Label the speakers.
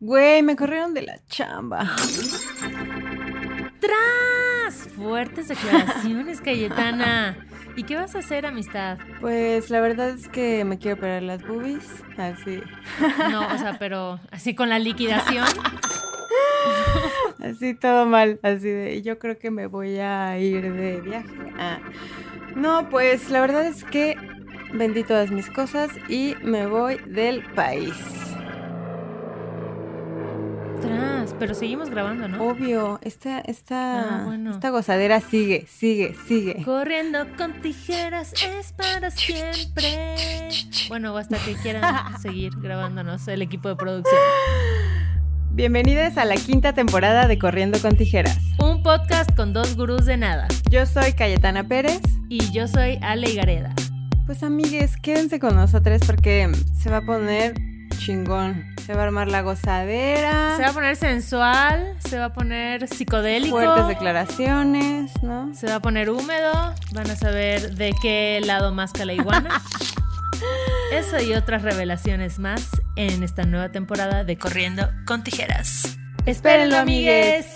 Speaker 1: Güey, me corrieron de la chamba.
Speaker 2: ¡Tras! Fuertes declaraciones, Cayetana. ¿Y qué vas a hacer, amistad?
Speaker 1: Pues la verdad es que me quiero operar las boobies. Así.
Speaker 2: No, o sea, pero así con la liquidación.
Speaker 1: Así todo mal. Así de. Yo creo que me voy a ir de viaje. Ah. No, pues la verdad es que vendí todas mis cosas y me voy del país.
Speaker 2: Tras, pero seguimos grabando, ¿no?
Speaker 1: Obvio, esta, esta,
Speaker 2: Ah, bueno.
Speaker 1: esta gozadera sigue, sigue, sigue.
Speaker 2: Corriendo con tijeras es para siempre. Bueno, hasta que quieran seguir grabándonos el equipo de producción.
Speaker 1: Bienvenidos a la quinta temporada de Corriendo con Tijeras.
Speaker 2: Un podcast con dos gurús de nada.
Speaker 1: Yo soy Cayetana Pérez.
Speaker 2: Y yo soy Ale Gareda.
Speaker 1: Pues amigues, quédense con nosotros porque se va a poner chingón. Se va a armar la gozadera.
Speaker 2: Se va a poner sensual, se va a poner psicodélico.
Speaker 1: Fuertes declaraciones, ¿no?
Speaker 2: Se va a poner húmedo, van a saber de qué lado más la iguana. Eso y otras revelaciones más en esta nueva temporada de Corriendo con Tijeras.
Speaker 1: Espérenlo, amigues.